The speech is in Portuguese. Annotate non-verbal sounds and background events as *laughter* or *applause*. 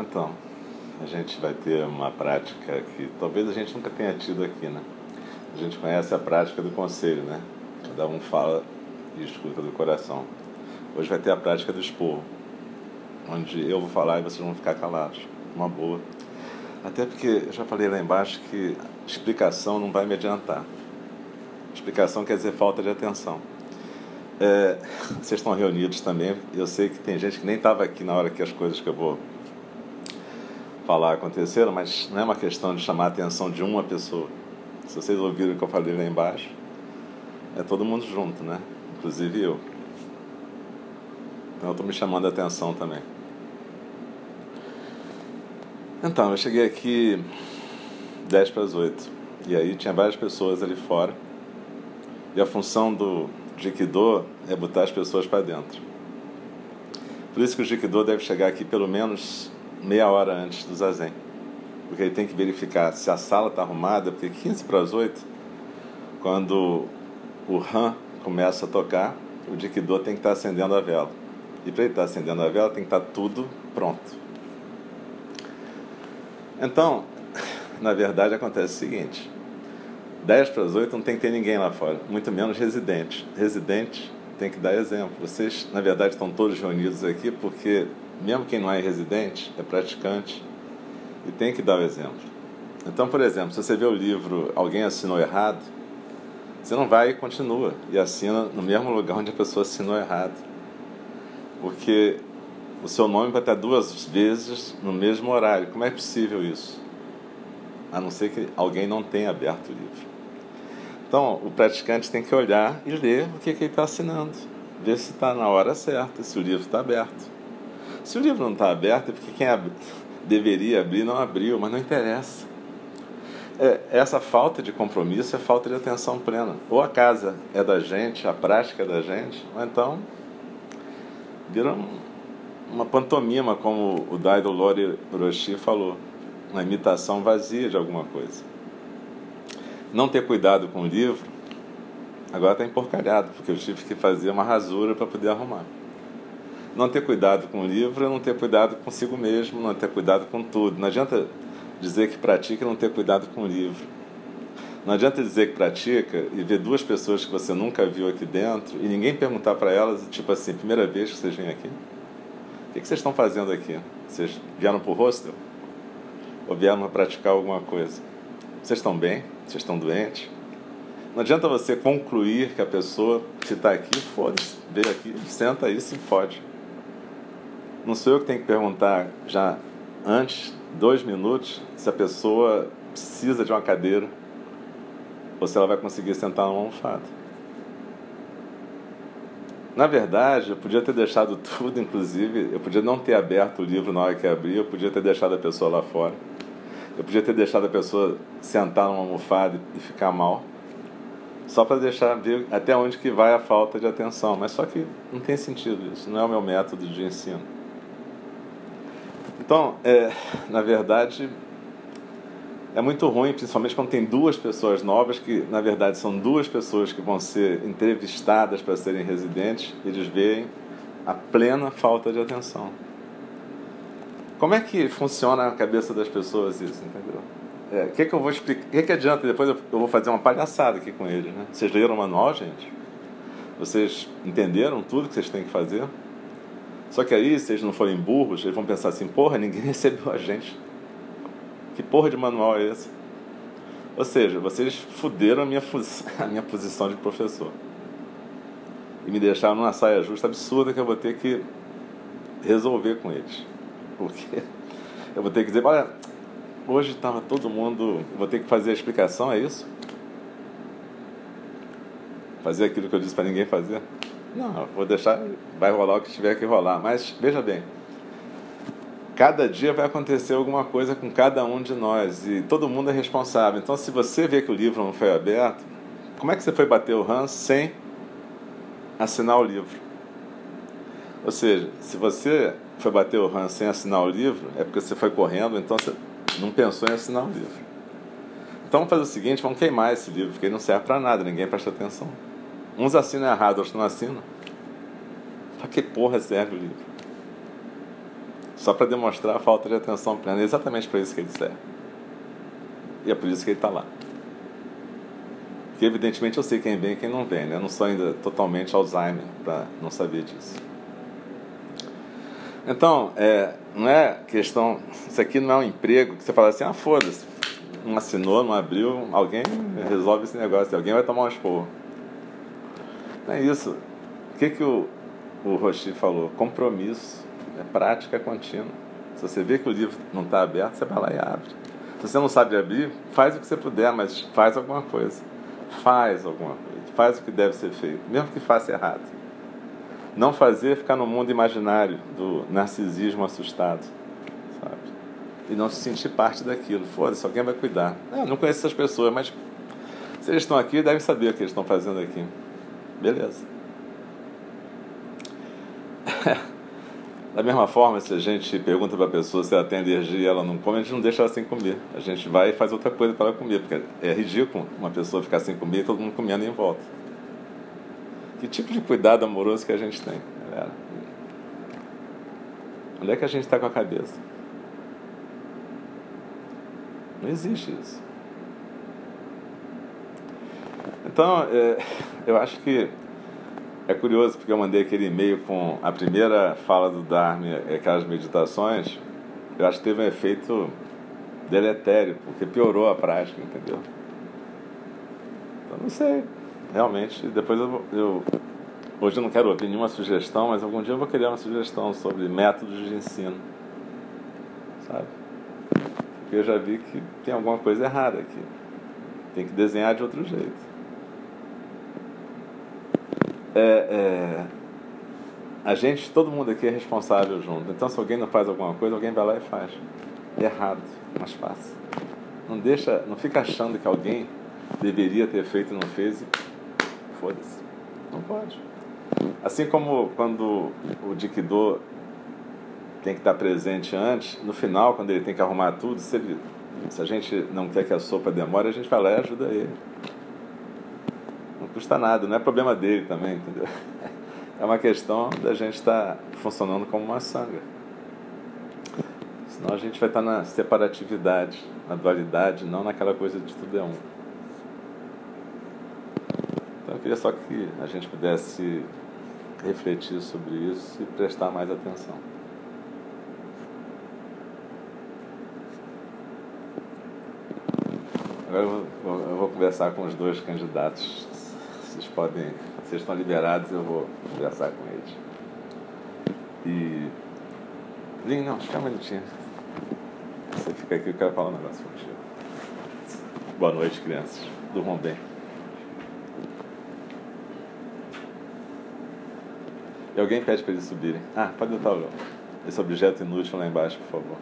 Então, a gente vai ter uma prática que talvez a gente nunca tenha tido aqui, né? A gente conhece a prática do conselho, né? Cada um fala e escuta do coração. Hoje vai ter a prática do esporro, onde eu vou falar e vocês vão ficar calados. Uma boa. Até porque eu já falei lá embaixo que explicação não vai me adiantar. Explicação quer dizer falta de atenção. É, vocês estão reunidos também. Eu sei que tem gente que nem estava aqui na hora que as coisas que eu vou falar aconteceram, mas não é uma questão de chamar a atenção de uma pessoa. Se vocês ouviram o que eu falei lá embaixo, é todo mundo junto, né? Inclusive eu. Então eu estou me chamando a atenção também. Então, eu cheguei aqui 10 para as 8. E aí tinha várias pessoas ali fora. E a função do Jikido é botar as pessoas para dentro. Por isso que o Jikido deve chegar aqui pelo menos meia hora antes do Zazen. Porque ele tem que verificar se a sala está arrumada, porque 15 para as 8, quando o Han começa a tocar, o Jikido tem que estar tá acendendo a vela. E para ele estar tá acendendo a vela, tem que estar tá tudo pronto. Então, *laughs* na verdade, acontece o seguinte: 10 para as 8 não tem que ter ninguém lá fora, muito menos residente. Residente tem que dar exemplo. Vocês, na verdade, estão todos reunidos aqui porque, mesmo quem não é residente, é praticante e tem que dar o exemplo. Então, por exemplo, se você vê o livro Alguém Assinou Errado, você não vai e continua e assina no mesmo lugar onde a pessoa assinou errado. Porque o seu nome vai estar duas vezes no mesmo horário. Como é possível isso? A não ser que alguém não tenha aberto o livro. Então, o praticante tem que olhar e ler o que, que ele está assinando. Ver se está na hora certa, se o livro está aberto. Se o livro não está aberto, é porque quem ab... deveria abrir não abriu, mas não interessa. É, essa falta de compromisso é falta de atenção plena. Ou a casa é da gente, a prática é da gente, ou então vira um, uma pantomima, como o Daido Lori Roshi falou, uma imitação vazia de alguma coisa. Não ter cuidado com o livro, agora está emporcalhado, porque eu tive que fazer uma rasura para poder arrumar. Não ter cuidado com o livro é não ter cuidado consigo mesmo, não ter cuidado com tudo. Não adianta dizer que pratica e não ter cuidado com o livro. Não adianta dizer que pratica e ver duas pessoas que você nunca viu aqui dentro e ninguém perguntar para elas, tipo assim, primeira vez que vocês vêm aqui? O que, vocês estão fazendo aqui? Vocês vieram para o hostel? Ou vieram para praticar alguma coisa? Vocês estão bem? Vocês estão doentes? Não adianta você concluir que a pessoa que está aqui, foda-se, veio aqui, senta aí, se fode. Não sou eu que tenho que perguntar já antes, dois minutos, se a pessoa precisa de uma cadeira ou se ela vai conseguir sentar numa almofada. Na verdade, eu podia ter deixado tudo, inclusive, eu podia não ter aberto o livro na hora que abri, eu podia ter deixado a pessoa lá fora. Eu podia ter deixado a pessoa sentar numa almofada e ficar mal, só para deixar ver até onde que vai a falta de atenção. Mas só que não tem sentido isso, não é o meu método de ensino. Então, é, na verdade, é muito ruim, principalmente quando tem duas pessoas novas, que na verdade são duas pessoas que vão ser entrevistadas para serem residentes, eles veem a plena falta de atenção. Como é que funciona na cabeça das pessoas isso, entendeu? O é, que, que eu vou explicar? O que, que adianta? Depois eu, eu vou fazer uma palhaçada aqui com eles, né? Vocês leram o manual, gente? Vocês entenderam tudo que vocês têm que fazer? Só que aí, se eles não forem burros, eles vão pensar assim: porra, ninguém *laughs* recebeu a gente. Que porra de manual é esse? Ou seja, vocês fuderam a minha, *laughs* a minha posição de professor. E me deixaram numa saia justa absurda que eu vou ter que resolver com eles. Porque *laughs* eu vou ter que dizer, olha, hoje estava todo mundo. Vou ter que fazer a explicação, é isso? Fazer aquilo que eu disse para ninguém fazer? Não, vou deixar, vai rolar o que tiver que rolar. Mas veja bem, cada dia vai acontecer alguma coisa com cada um de nós e todo mundo é responsável. Então, se você vê que o livro não foi aberto, como é que você foi bater o Hans sem assinar o livro? Ou seja, se você foi bater o Hans sem assinar o livro, é porque você foi correndo, então você não pensou em assinar o livro. Então, vamos fazer o seguinte: vamos queimar esse livro, porque ele não serve para nada, ninguém presta atenção. Uns assinam errado, outros não assinam. Para que porra serve o livro? só para demonstrar a falta de atenção plena. É exatamente para isso que ele serve. E é por isso que ele está lá. Porque, evidentemente, eu sei quem vem e quem não vem. Né? Eu não sou ainda totalmente Alzheimer para não saber disso. Então, é, não é questão. Isso aqui não é um emprego que você fala assim: ah, foda-se. Não assinou, não abriu, alguém resolve esse negócio, alguém vai tomar um esporro. É isso. O que, que o, o Rochi falou? Compromisso, é prática contínua. Se você vê que o livro não está aberto, você vai lá e abre. Se você não sabe abrir, faz o que você puder, mas faz alguma coisa. Faz alguma coisa. Faz o que deve ser feito, mesmo que faça errado. Não fazer ficar no mundo imaginário do narcisismo assustado, sabe? E não se sentir parte daquilo. Foda-se, alguém vai cuidar. Eu não conheço essas pessoas, mas se eles estão aqui, devem saber o que eles estão fazendo aqui. Beleza. *laughs* Da mesma forma, se a gente pergunta para a pessoa se ela tem alergia e ela não come, a gente não deixa ela sem comer. A gente vai e faz outra coisa para ela comer, porque é ridículo uma pessoa ficar sem comer e todo mundo comendo em volta. Que tipo de cuidado amoroso que a gente tem, galera? Onde é que a gente está com a cabeça? Não existe isso. Então, é, eu acho que é curioso porque eu mandei aquele e-mail com a primeira fala do Dharma, aquelas meditações. Eu acho que teve um efeito deletério, porque piorou a prática, entendeu? Então, não sei realmente, depois eu, eu, Hoje eu não quero ouvir nenhuma sugestão, mas algum dia eu vou querer uma sugestão sobre métodos de ensino. Sabe? Porque eu já vi que tem alguma coisa errada aqui. Tem que desenhar de outro jeito. É, é, a gente, todo mundo aqui é responsável junto. Então, se alguém não faz alguma coisa, alguém vai lá e faz. Errado, mas faz. Não deixa, não fica achando que alguém deveria ter feito e não fez. Foda-se. Não pode. Assim como quando o Dikdo tem que estar presente antes, no final, quando ele tem que arrumar tudo, se, ele, se a gente não quer que a sopa demore, a gente vai lá e ajuda ele. Não custa nada, não é problema dele também, entendeu? É uma questão da gente estar funcionando como uma sanga. Senão a gente vai estar na separatividade, na dualidade, não naquela coisa de tudo é um. Então eu queria só que a gente pudesse refletir sobre isso e prestar mais atenção. Agora eu vou, eu vou conversar com os dois candidatos. Podem, vocês estão liberados, eu vou conversar com eles. E. Lin, não, fica um minutinho. Você fica aqui, eu quero falar um negócio contigo. Boa noite, crianças. Durmam bem. E alguém pede para eles subirem. Ah, pode botar esse objeto inútil lá embaixo, por favor.